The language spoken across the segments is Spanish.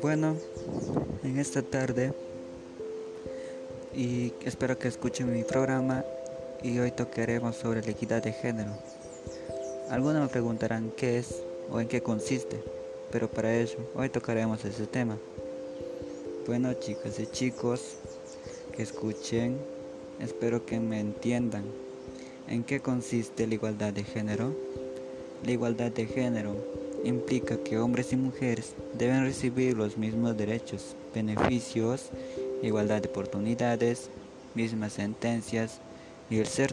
Bueno, en esta tarde y espero que escuchen mi programa y hoy tocaremos sobre la equidad de género. Algunos me preguntarán qué es o en qué consiste, pero para ello hoy tocaremos ese tema. Bueno chicas y chicos, que escuchen, espero que me entiendan. ¿En qué consiste la igualdad de género? La igualdad de género implica que hombres y mujeres deben recibir los mismos derechos, beneficios, igualdad de oportunidades, mismas sentencias y el ser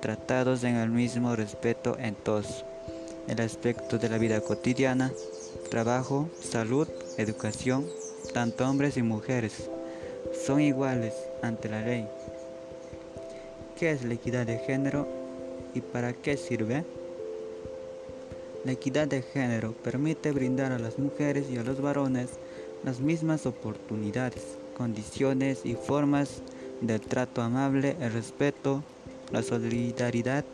tratados en el mismo respeto en todos el aspecto de la vida cotidiana, trabajo, salud, educación, tanto hombres y mujeres son iguales ante la ley. ¿Qué es la equidad de género y para qué sirve? La equidad de género permite brindar a las mujeres y a los varones las mismas oportunidades, condiciones y formas del trato amable, el respeto, la solidaridad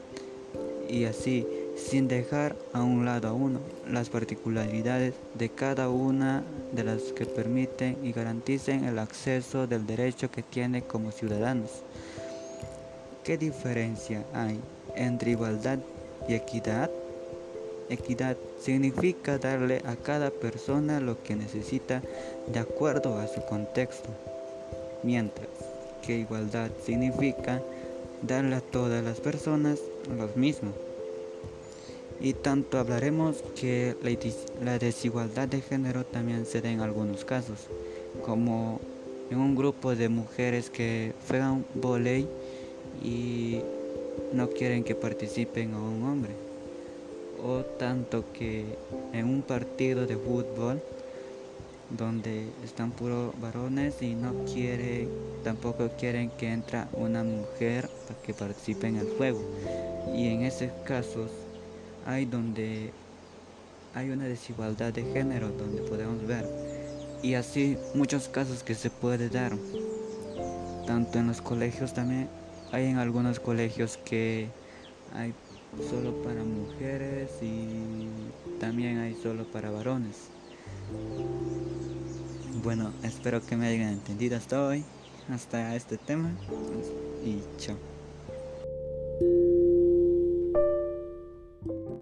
y así, sin dejar a un lado a uno las particularidades de cada una de las que permiten y garanticen el acceso del derecho que tiene como ciudadanos. ¿Qué diferencia hay entre igualdad y equidad? Equidad significa darle a cada persona lo que necesita de acuerdo a su contexto, mientras que igualdad significa darle a todas las personas lo mismo. Y tanto hablaremos que la desigualdad de género también se da en algunos casos, como en un grupo de mujeres que juegan volei y no quieren que participen a un hombre o tanto que en un partido de fútbol donde están puros varones y no quieren, tampoco quieren que entre una mujer para que participe en el juego. Y en esos casos hay donde hay una desigualdad de género donde podemos ver. Y así muchos casos que se puede dar. Tanto en los colegios también hay en algunos colegios que hay solo para mujeres y también hay solo para varones. Bueno, espero que me hayan entendido hasta hoy, hasta este tema y chao.